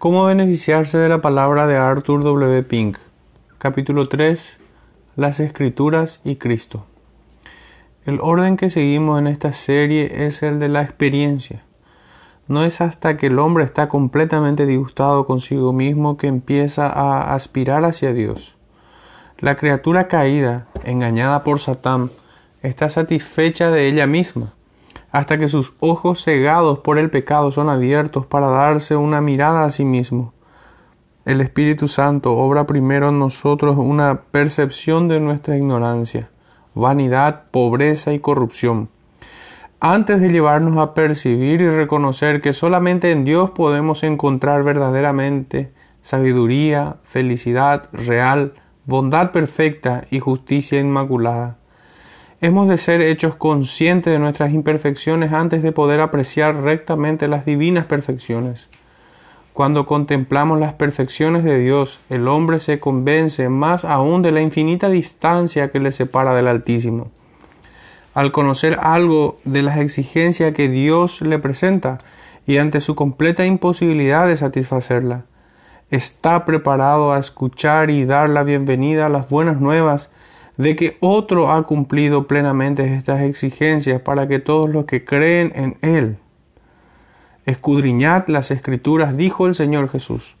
¿Cómo beneficiarse de la palabra de Arthur W. Pink? Capítulo 3. Las Escrituras y Cristo. El orden que seguimos en esta serie es el de la experiencia. No es hasta que el hombre está completamente disgustado consigo mismo que empieza a aspirar hacia Dios. La criatura caída, engañada por Satán, está satisfecha de ella misma hasta que sus ojos cegados por el pecado son abiertos para darse una mirada a sí mismo. El Espíritu Santo obra primero en nosotros una percepción de nuestra ignorancia, vanidad, pobreza y corrupción, antes de llevarnos a percibir y reconocer que solamente en Dios podemos encontrar verdaderamente sabiduría, felicidad real, bondad perfecta y justicia inmaculada. Hemos de ser hechos conscientes de nuestras imperfecciones antes de poder apreciar rectamente las divinas perfecciones. Cuando contemplamos las perfecciones de Dios, el hombre se convence más aún de la infinita distancia que le separa del Altísimo. Al conocer algo de las exigencias que Dios le presenta y ante su completa imposibilidad de satisfacerla, está preparado a escuchar y dar la bienvenida a las buenas nuevas de que otro ha cumplido plenamente estas exigencias para que todos los que creen en Él. Escudriñad las escrituras, dijo el Señor Jesús.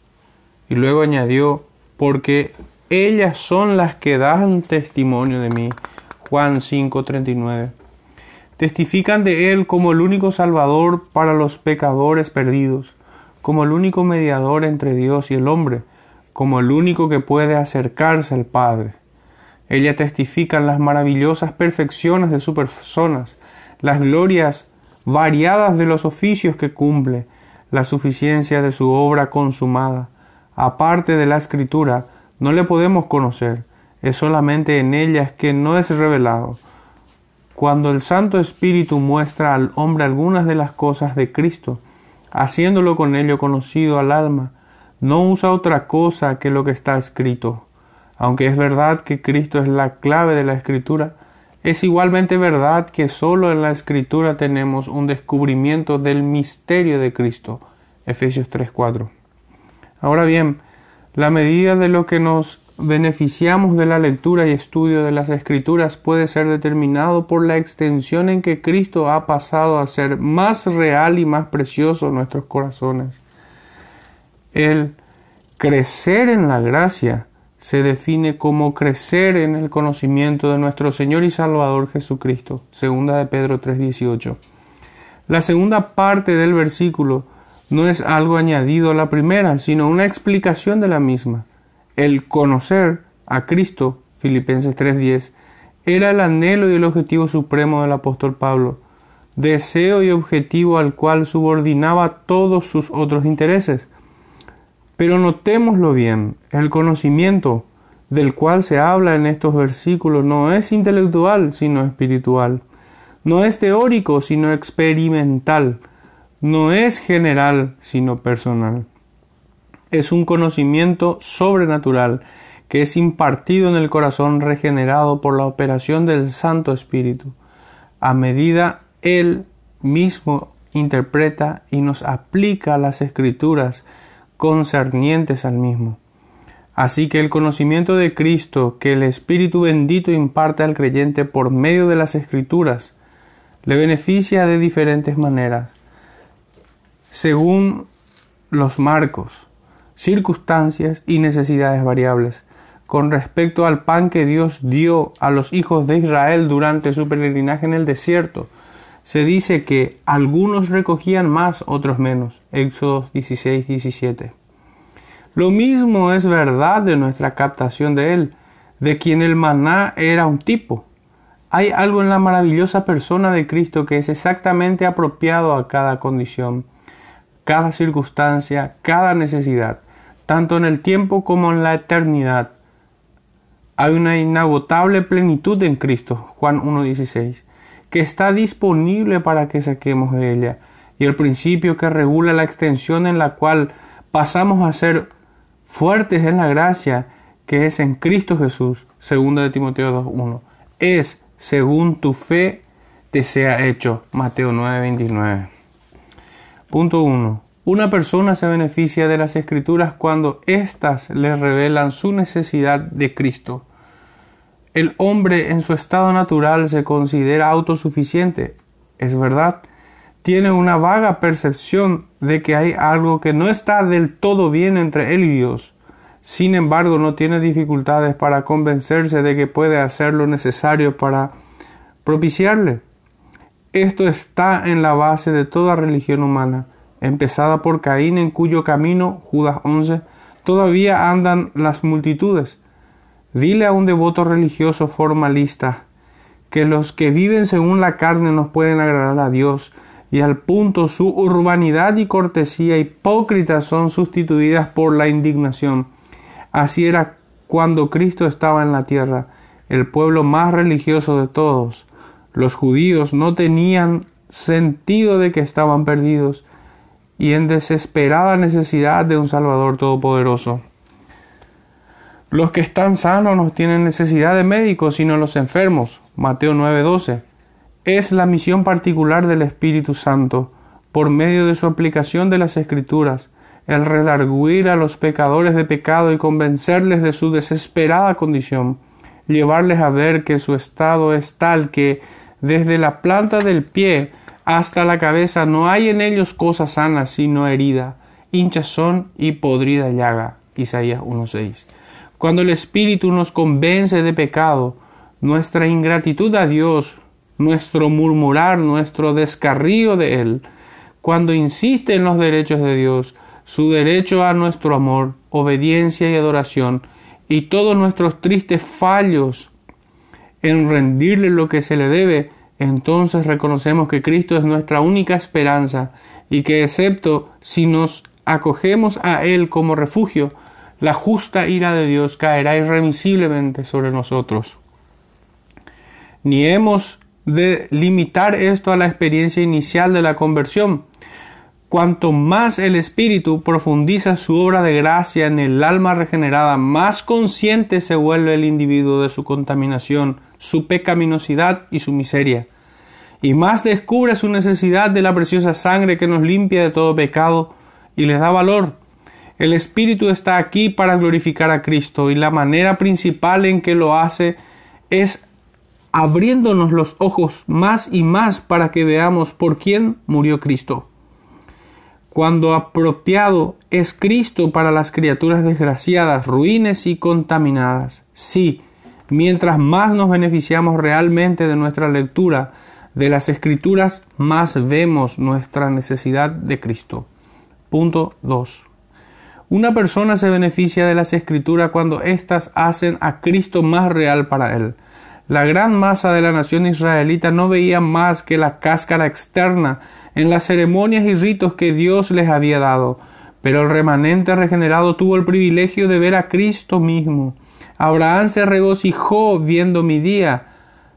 Y luego añadió, porque ellas son las que dan testimonio de mí. Juan 5:39. Testifican de Él como el único Salvador para los pecadores perdidos, como el único mediador entre Dios y el hombre, como el único que puede acercarse al Padre. Ella testifican las maravillosas perfecciones de sus personas, las glorias variadas de los oficios que cumple, la suficiencia de su obra consumada. Aparte de la escritura, no le podemos conocer, es solamente en ellas que no es revelado. Cuando el Santo Espíritu muestra al hombre algunas de las cosas de Cristo, haciéndolo con ello conocido al alma, no usa otra cosa que lo que está escrito aunque es verdad que Cristo es la clave de la escritura, es igualmente verdad que solo en la escritura tenemos un descubrimiento del misterio de Cristo. Efesios 3:4. Ahora bien, la medida de lo que nos beneficiamos de la lectura y estudio de las escrituras puede ser determinado por la extensión en que Cristo ha pasado a ser más real y más precioso en nuestros corazones. El crecer en la gracia se define como crecer en el conocimiento de nuestro Señor y Salvador Jesucristo. Segunda de Pedro 3:18. La segunda parte del versículo no es algo añadido a la primera, sino una explicación de la misma. El conocer a Cristo, Filipenses 3:10, era el anhelo y el objetivo supremo del apóstol Pablo, deseo y objetivo al cual subordinaba todos sus otros intereses. Pero notémoslo bien, el conocimiento del cual se habla en estos versículos no es intelectual, sino espiritual. No es teórico, sino experimental. No es general, sino personal. Es un conocimiento sobrenatural que es impartido en el corazón regenerado por la operación del Santo Espíritu. A medida Él mismo interpreta y nos aplica las escrituras concernientes al mismo. Así que el conocimiento de Cristo que el Espíritu bendito imparte al creyente por medio de las Escrituras le beneficia de diferentes maneras, según los marcos, circunstancias y necesidades variables. Con respecto al pan que Dios dio a los hijos de Israel durante su peregrinaje en el desierto, se dice que algunos recogían más, otros menos. Éxodo 16, 17. Lo mismo es verdad de nuestra captación de Él, de quien el maná era un tipo. Hay algo en la maravillosa persona de Cristo que es exactamente apropiado a cada condición, cada circunstancia, cada necesidad, tanto en el tiempo como en la eternidad. Hay una inagotable plenitud en Cristo, Juan 1.16 que está disponible para que saquemos de ella, y el principio que regula la extensión en la cual pasamos a ser fuertes en la gracia que es en Cristo Jesús, segunda de Timoteo 2.1, es según tu fe te sea hecho, Mateo 9.29. Punto 1. Una persona se beneficia de las escrituras cuando éstas le revelan su necesidad de Cristo. El hombre en su estado natural se considera autosuficiente, es verdad, tiene una vaga percepción de que hay algo que no está del todo bien entre él y Dios. Sin embargo, no tiene dificultades para convencerse de que puede hacer lo necesario para propiciarle. Esto está en la base de toda religión humana, empezada por Caín en cuyo camino, Judas 11, todavía andan las multitudes. Dile a un devoto religioso formalista que los que viven según la carne nos pueden agradar a Dios, y al punto su urbanidad y cortesía hipócrita son sustituidas por la indignación. Así era cuando Cristo estaba en la tierra, el pueblo más religioso de todos. Los judíos no tenían sentido de que estaban perdidos y en desesperada necesidad de un Salvador Todopoderoso. Los que están sanos no tienen necesidad de médicos, sino los enfermos. Mateo 9:12 es la misión particular del Espíritu Santo, por medio de su aplicación de las Escrituras, el redarguir a los pecadores de pecado y convencerles de su desesperada condición, llevarles a ver que su estado es tal que desde la planta del pie hasta la cabeza no hay en ellos cosa sana sino herida, hinchazón y podrida llaga. Isaías 1.6. Cuando el Espíritu nos convence de pecado, nuestra ingratitud a Dios nuestro murmurar, nuestro descarrío de Él, cuando insiste en los derechos de Dios, su derecho a nuestro amor, obediencia y adoración, y todos nuestros tristes fallos en rendirle lo que se le debe, entonces reconocemos que Cristo es nuestra única esperanza y que excepto si nos acogemos a Él como refugio, la justa ira de Dios caerá irremisiblemente sobre nosotros. Ni hemos de limitar esto a la experiencia inicial de la conversión. Cuanto más el Espíritu profundiza su obra de gracia en el alma regenerada, más consciente se vuelve el individuo de su contaminación, su pecaminosidad y su miseria, y más descubre su necesidad de la preciosa sangre que nos limpia de todo pecado y le da valor. El Espíritu está aquí para glorificar a Cristo y la manera principal en que lo hace es abriéndonos los ojos más y más para que veamos por quién murió Cristo. Cuando apropiado es Cristo para las criaturas desgraciadas, ruines y contaminadas. Sí, mientras más nos beneficiamos realmente de nuestra lectura de las escrituras, más vemos nuestra necesidad de Cristo. Punto 2. Una persona se beneficia de las escrituras cuando éstas hacen a Cristo más real para él. La gran masa de la nación israelita no veía más que la cáscara externa en las ceremonias y ritos que Dios les había dado, pero el remanente regenerado tuvo el privilegio de ver a Cristo mismo. Abraham se regocijó viendo mi día,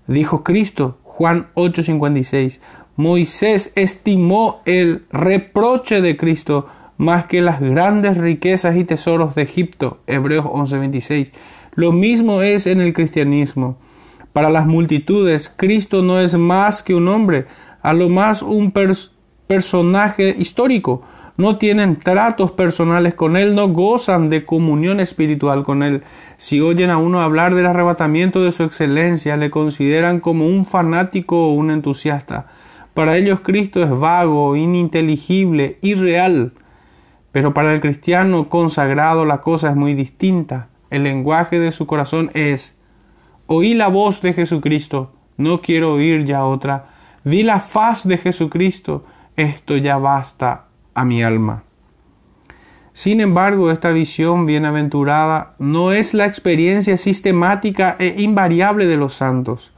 dijo Cristo, Juan 8:56. Moisés estimó el reproche de Cristo más que las grandes riquezas y tesoros de Egipto, Hebreos 11:26. Lo mismo es en el cristianismo. Para las multitudes, Cristo no es más que un hombre, a lo más un personaje histórico. No tienen tratos personales con Él, no gozan de comunión espiritual con Él. Si oyen a uno hablar del arrebatamiento de su excelencia, le consideran como un fanático o un entusiasta. Para ellos Cristo es vago, ininteligible, irreal. Pero para el cristiano consagrado la cosa es muy distinta. El lenguaje de su corazón es Oí la voz de Jesucristo, no quiero oír ya otra. Vi la faz de Jesucristo, esto ya basta a mi alma. Sin embargo, esta visión bienaventurada no es la experiencia sistemática e invariable de los santos.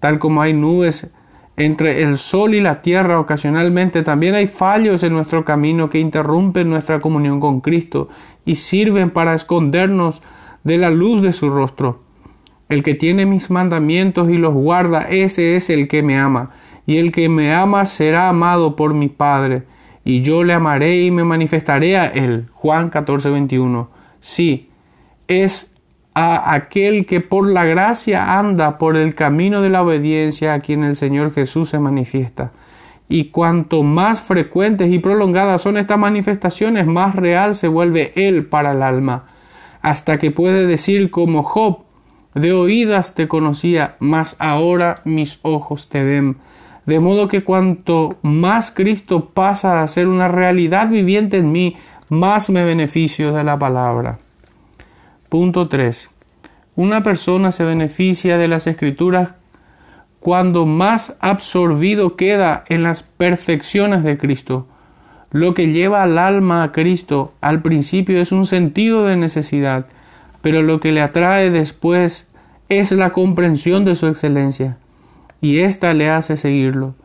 Tal como hay nubes entre el sol y la tierra ocasionalmente, también hay fallos en nuestro camino que interrumpen nuestra comunión con Cristo y sirven para escondernos de la luz de su rostro. El que tiene mis mandamientos y los guarda, ese es el que me ama. Y el que me ama será amado por mi Padre. Y yo le amaré y me manifestaré a él. Juan 14, 21. Sí, es a aquel que por la gracia anda por el camino de la obediencia a quien el Señor Jesús se manifiesta. Y cuanto más frecuentes y prolongadas son estas manifestaciones, más real se vuelve Él para el alma, hasta que puede decir como Job, de oídas te conocía, mas ahora mis ojos te ven. De modo que cuanto más Cristo pasa a ser una realidad viviente en mí, más me beneficio de la palabra. Punto 3. Una persona se beneficia de las escrituras cuando más absorbido queda en las perfecciones de Cristo. Lo que lleva al alma a Cristo al principio es un sentido de necesidad, pero lo que le atrae después es la comprensión de su excelencia, y ésta le hace seguirlo.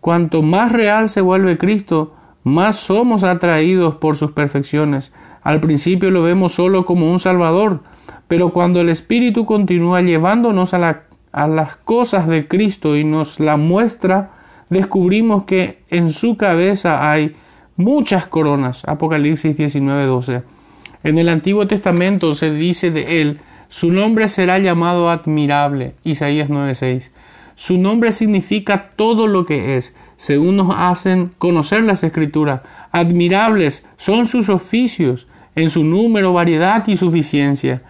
Cuanto más real se vuelve Cristo, más somos atraídos por sus perfecciones. Al principio lo vemos solo como un Salvador, pero cuando el Espíritu continúa llevándonos a, las cosas de Cristo y nos la muestra, descubrimos que en su cabeza hay muchas coronas. Apocalipsis 19:12. En el Antiguo Testamento se dice de él, su nombre será llamado admirable. Isaías 9:6. Su nombre significa todo lo que es, según nos hacen conocer las escrituras. Admirables son sus oficios, en su número, variedad y suficiencia.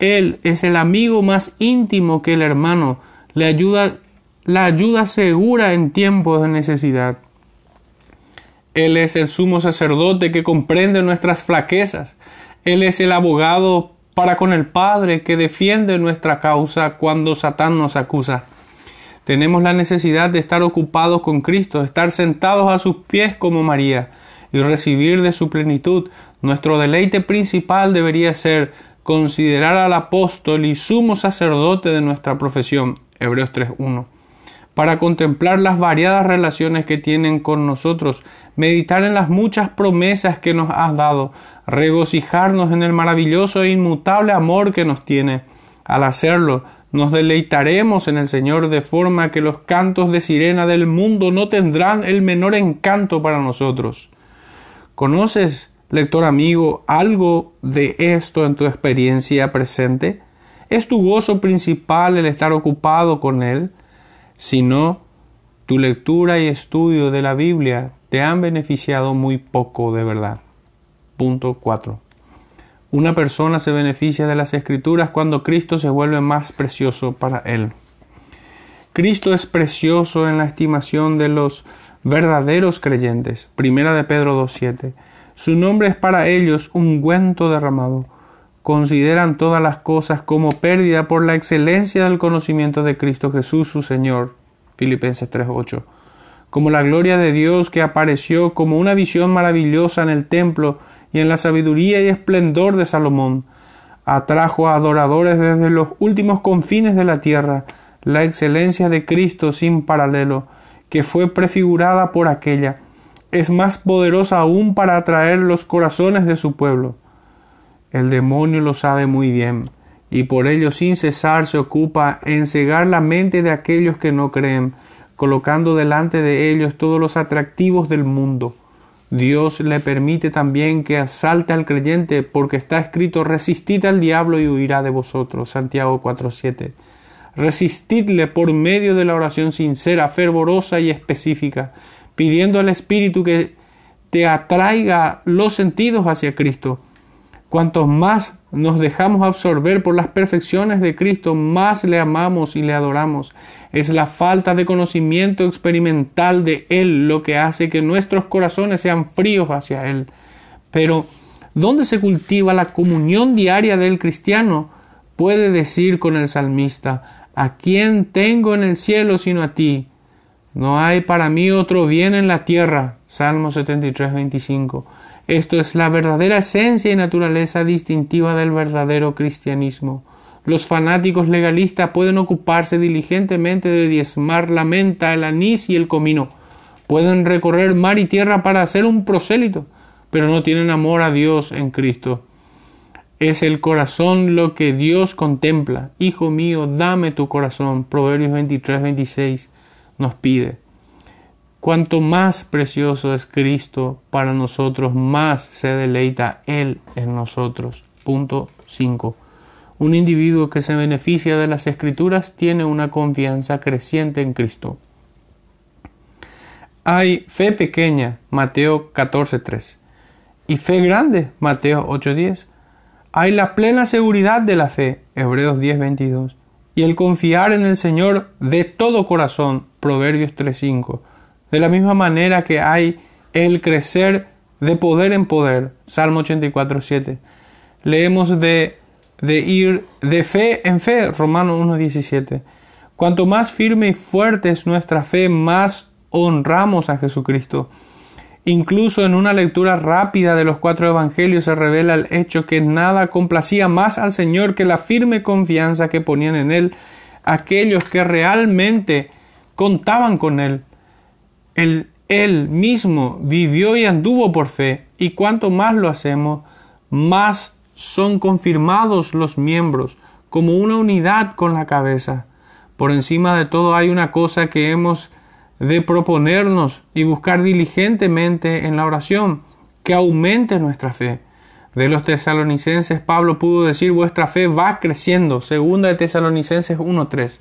Él es el amigo más íntimo que el hermano, le ayuda, la ayuda segura en tiempos de necesidad. Él es el sumo sacerdote que comprende nuestras flaquezas. Él es el abogado para con el Padre que defiende nuestra causa cuando Satán nos acusa. Tenemos la necesidad de estar ocupados con Cristo, estar sentados a sus pies como María y recibir de su plenitud. Nuestro deleite principal debería ser considerar al apóstol y sumo sacerdote de nuestra profesión. Hebreos 3.1 para contemplar las variadas relaciones que tienen con nosotros, meditar en las muchas promesas que nos has dado, regocijarnos en el maravilloso e inmutable amor que nos tiene. Al hacerlo, nos deleitaremos en el Señor de forma que los cantos de sirena del mundo no tendrán el menor encanto para nosotros. ¿Conoces, lector amigo, algo de esto en tu experiencia presente? ¿Es tu gozo principal el estar ocupado con Él? Si no, tu lectura y estudio de la Biblia te han beneficiado muy poco de verdad. Punto 4. Una persona se beneficia de las escrituras cuando Cristo se vuelve más precioso para él. Cristo es precioso en la estimación de los verdaderos creyentes. Primera de Pedro 2.7. Su nombre es para ellos un ungüento derramado. Consideran todas las cosas como pérdida por la excelencia del conocimiento de Cristo Jesús su Señor. Filipenses 3.8. Como la gloria de Dios que apareció como una visión maravillosa en el templo y en la sabiduría y esplendor de Salomón, atrajo a adoradores desde los últimos confines de la tierra, la excelencia de Cristo sin paralelo, que fue prefigurada por aquella, es más poderosa aún para atraer los corazones de su pueblo. El demonio lo sabe muy bien, y por ello sin cesar se ocupa en cegar la mente de aquellos que no creen, colocando delante de ellos todos los atractivos del mundo Dios le permite también que asalte al creyente porque está escrito resistid al diablo y huirá de vosotros. Santiago 4:7. Resistidle por medio de la oración sincera, fervorosa y específica, pidiendo al Espíritu que te atraiga los sentidos hacia Cristo. Cuanto más nos dejamos absorber por las perfecciones de Cristo, más le amamos y le adoramos. Es la falta de conocimiento experimental de Él lo que hace que nuestros corazones sean fríos hacia Él. Pero, ¿dónde se cultiva la comunión diaria del cristiano? Puede decir con el salmista, ¿a quién tengo en el cielo sino a ti? No hay para mí otro bien en la tierra. Salmo 73, 25. Esto es la verdadera esencia y naturaleza distintiva del verdadero cristianismo. Los fanáticos legalistas pueden ocuparse diligentemente de diezmar la menta, el anís y el comino. Pueden recorrer mar y tierra para hacer un prosélito, pero no tienen amor a Dios en Cristo. Es el corazón lo que Dios contempla. Hijo mío, dame tu corazón. Proverbios 23, 26 nos pide. Cuanto más precioso es Cristo para nosotros, más se deleita Él en nosotros. Punto 5. Un individuo que se beneficia de las escrituras tiene una confianza creciente en Cristo. Hay fe pequeña, Mateo 14.3. Y fe grande, Mateo 8.10. Hay la plena seguridad de la fe, Hebreos 10.22. Y el confiar en el Señor de todo corazón, Proverbios 3.5. De la misma manera que hay el crecer de poder en poder, Salmo 84.7. Leemos de, de ir de fe en fe, Romanos 1.17. Cuanto más firme y fuerte es nuestra fe, más honramos a Jesucristo. Incluso en una lectura rápida de los cuatro evangelios se revela el hecho que nada complacía más al Señor que la firme confianza que ponían en Él aquellos que realmente contaban con Él. Él, mismo vivió y anduvo por fe, y cuanto más lo hacemos, más son confirmados los miembros como una unidad con la cabeza. Por encima de todo hay una cosa que hemos de proponernos y buscar diligentemente en la oración, que aumente nuestra fe. De los tesalonicenses Pablo pudo decir vuestra fe va creciendo, segunda de Tesalonicenses 1.3.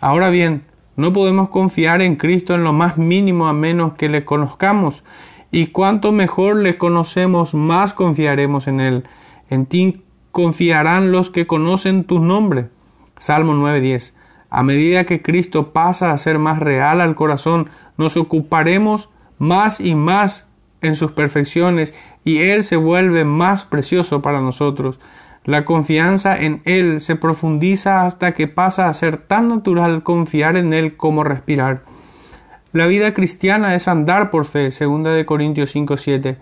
Ahora bien, no podemos confiar en Cristo en lo más mínimo a menos que le conozcamos, y cuanto mejor le conocemos, más confiaremos en Él. En ti confiarán los que conocen tu nombre. Salmo 9.10. A medida que Cristo pasa a ser más real al corazón, nos ocuparemos más y más en sus perfecciones y Él se vuelve más precioso para nosotros. La confianza en Él se profundiza hasta que pasa a ser tan natural confiar en Él como respirar. La vida cristiana es andar por fe, 2 de Corintios 5:7.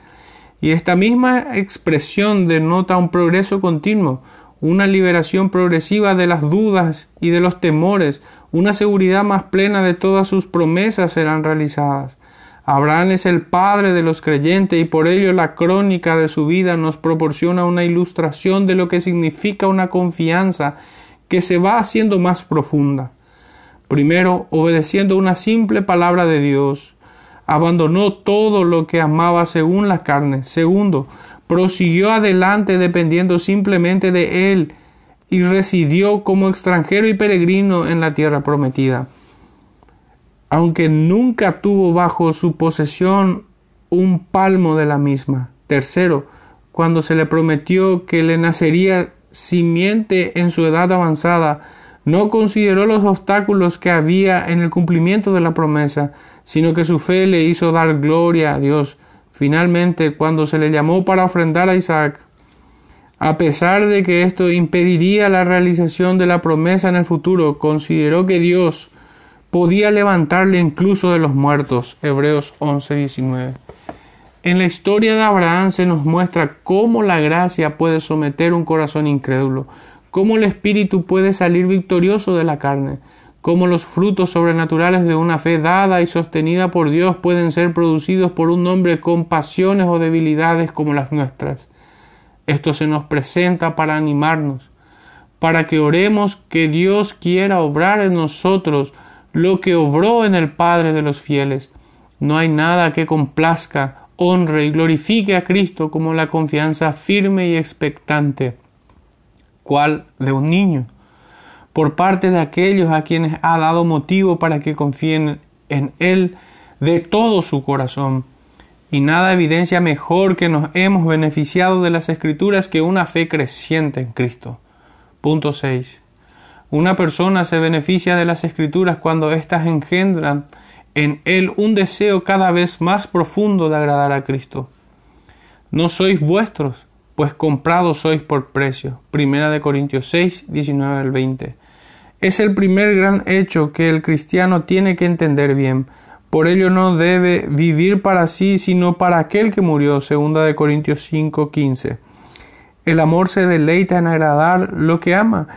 Y esta misma expresión denota un progreso continuo, una liberación progresiva de las dudas y de los temores, una seguridad más plena de todas sus promesas serán realizadas. Abraham es el padre de los creyentes y por ello la crónica de su vida nos proporciona una ilustración de lo que significa una confianza que se va haciendo más profunda. Primero, obedeciendo una simple palabra de Dios, abandonó todo lo que amaba según la carne. Segundo, prosiguió adelante dependiendo simplemente de Él y residió como extranjero y peregrino en la tierra prometida. Aunque nunca tuvo bajo su posesión un palmo de la misma. Tercero, cuando se le prometió que le nacería simiente en su edad avanzada, no consideró los obstáculos que había en el cumplimiento de la promesa, sino que su fe le hizo dar gloria a Dios Finalmente, cuando se le llamó para ofrendar a Isaac, a pesar de que esto impediría la realización de la promesa en el futuro, consideró que Dios podía levantarle incluso de los muertos. Hebreos 11:19. En la historia de Abraham se nos muestra cómo la gracia puede someter un corazón incrédulo, cómo el espíritu puede salir victorioso de la carne, cómo los frutos sobrenaturales de una fe dada y sostenida por Dios pueden ser producidos por un hombre con pasiones o debilidades como las nuestras. Esto se nos presenta para animarnos, para que oremos que Dios quiera obrar en nosotros lo que obró en el Padre de los fieles. No hay nada que complazca, honre y glorifique a Cristo como la confianza firme y expectante, cual de un niño por parte de aquellos a quienes ha dado motivo para que confíen en Él de todo su corazón. Y nada evidencia mejor que nos hemos beneficiado de las Escrituras que una fe creciente en Cristo. Punto 6. Una persona se beneficia de las Escrituras cuando éstas engendran en él un deseo cada vez más profundo de agradar a Cristo. No sois vuestros, pues comprados sois por precio. Primera de Corintios 6, 19 al 20. Es el primer gran hecho que el cristiano tiene que entender bien. Por ello no debe vivir para sí, sino para aquel que murió. Segunda de Corintios 5, 15. El amor se deleita en agradar lo que ama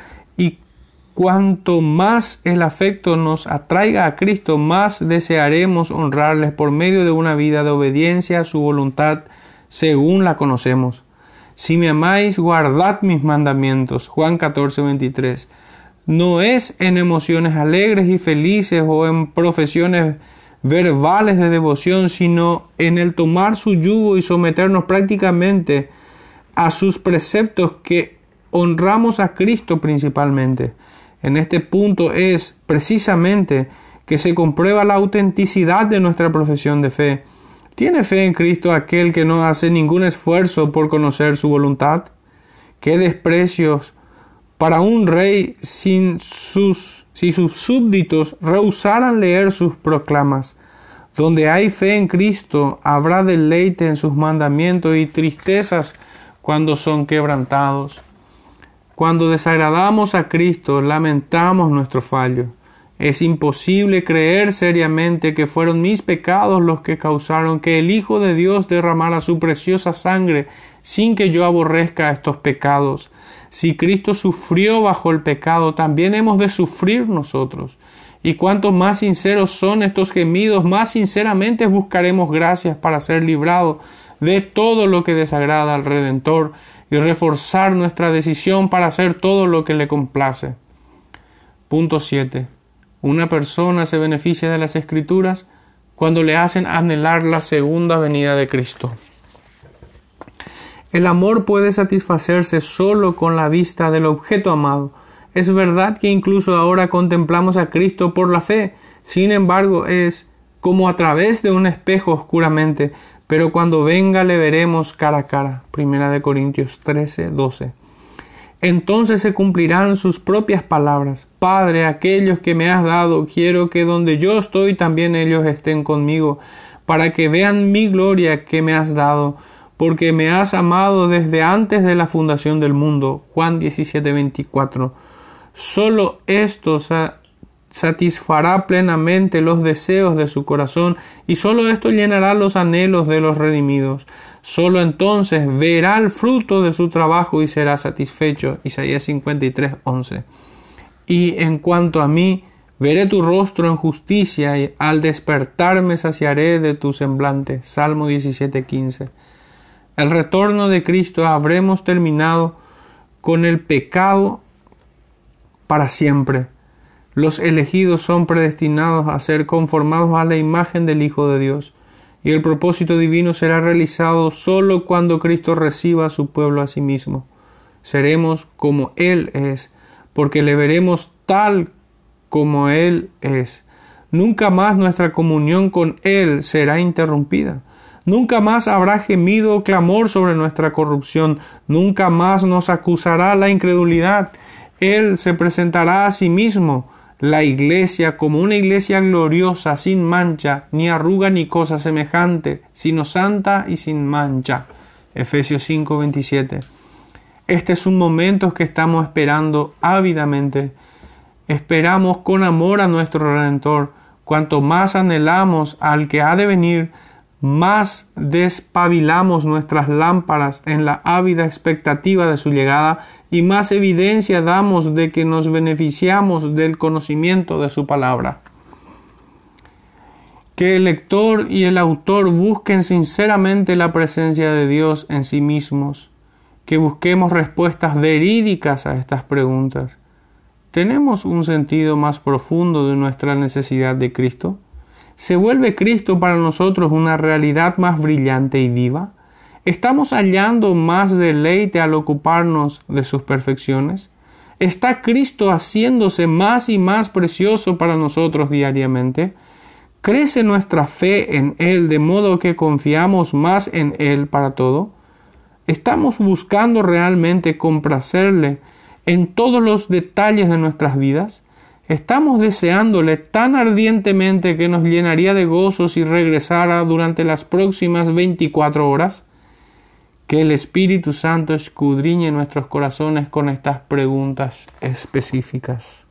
cuanto más el afecto nos atraiga a Cristo, más desearemos honrarles por medio de una vida de obediencia a su voluntad según la conocemos. Si me amáis, guardad mis mandamientos. Juan 14, 23. No es en emociones alegres y felices o en profesiones verbales de devoción, sino en el tomar su yugo y someternos prácticamente a sus preceptos que honramos a Cristo principalmente. En este punto es precisamente que se comprueba la autenticidad de nuestra profesión de fe. ¿Tiene fe en Cristo aquel que no hace ningún esfuerzo por conocer su voluntad? ¿Qué desprecios para un rey sin sus, si sus súbditos rehusaran leer sus proclamas? Donde hay fe en Cristo, habrá deleite en sus mandamientos y tristezas cuando son quebrantados. Cuando desagradamos a Cristo, lamentamos nuestro fallo. Es imposible creer seriamente que fueron mis pecados los que causaron que el Hijo de Dios derramara su preciosa sangre sin que yo aborrezca estos pecados. Si Cristo sufrió bajo el pecado, también hemos de sufrir nosotros. Y cuanto más sinceros son estos gemidos, más sinceramente buscaremos gracias para ser librados de todo lo que desagrada al Redentor y reforzar nuestra decisión para hacer todo lo que le complace. Punto 7. Una persona se beneficia de las escrituras cuando le hacen anhelar la segunda venida de Cristo. El amor puede satisfacerse solo con la vista del objeto amado. Es verdad que incluso ahora contemplamos a Cristo por la fe, sin embargo es como a través de un espejo oscuramente, pero cuando venga le veremos cara a cara. Primera de Corintios 13, 12 entonces se cumplirán sus propias palabras. Padre, aquellos que me has dado, quiero que donde yo estoy también ellos estén conmigo, para que vean mi gloria que me has dado, porque me has amado desde antes de la fundación del mundo. Juan 17, 24. Solo esto satisfará plenamente los deseos de su corazón y sólo esto llenará los anhelos de los redimidos. Sólo entonces verá el fruto de su trabajo y será satisfecho. Isaías 53, 11. Y en cuanto a mí, veré tu rostro en justicia y al despertarme saciaré de tu semblante. Salmo 17, 15. El retorno de Cristo habremos terminado con el pecado para siempre los elegidos son predestinados a ser conformados a la imagen del Hijo de Dios, y el propósito divino será realizado sólo cuando Cristo reciba a su pueblo a sí mismo. Seremos como Él es, porque le veremos tal como Él es. Nunca más nuestra comunión con Él será interrumpida. Nunca más habrá gemido o clamor sobre nuestra corrupción. Nunca más nos acusará la incredulidad. Él se presentará a sí mismo la iglesia como una iglesia gloriosa, sin mancha, ni arruga ni cosa semejante, sino santa y sin mancha. Efesios 5:27. Este es un momento que estamos esperando ávidamente. Esperamos con amor a nuestro Redentor. Cuanto más anhelamos al que ha de venir, más despabilamos nuestras lámparas en la ávida expectativa de su llegada y más evidencia damos de que nos beneficiamos del conocimiento de su palabra. Que el lector y el autor busquen sinceramente la presencia de Dios en sí mismos, que busquemos respuestas verídicas a estas preguntas. ¿Tenemos un sentido más profundo de nuestra necesidad de Cristo? ¿Se vuelve Cristo para nosotros una realidad más brillante y viva? ¿Estamos hallando más deleite al ocuparnos de sus perfecciones? ¿Está Cristo haciéndose más y más precioso para nosotros diariamente? ¿Crece nuestra fe en Él de modo que confiamos más en Él para todo? ¿Estamos buscando realmente complacerle en todos los detalles de nuestras vidas? Estamos deseándole tan ardientemente que nos llenaría de gozo si regresara durante las próximas 24 horas. Que el Espíritu Santo escudriñe nuestros corazones con estas preguntas específicas.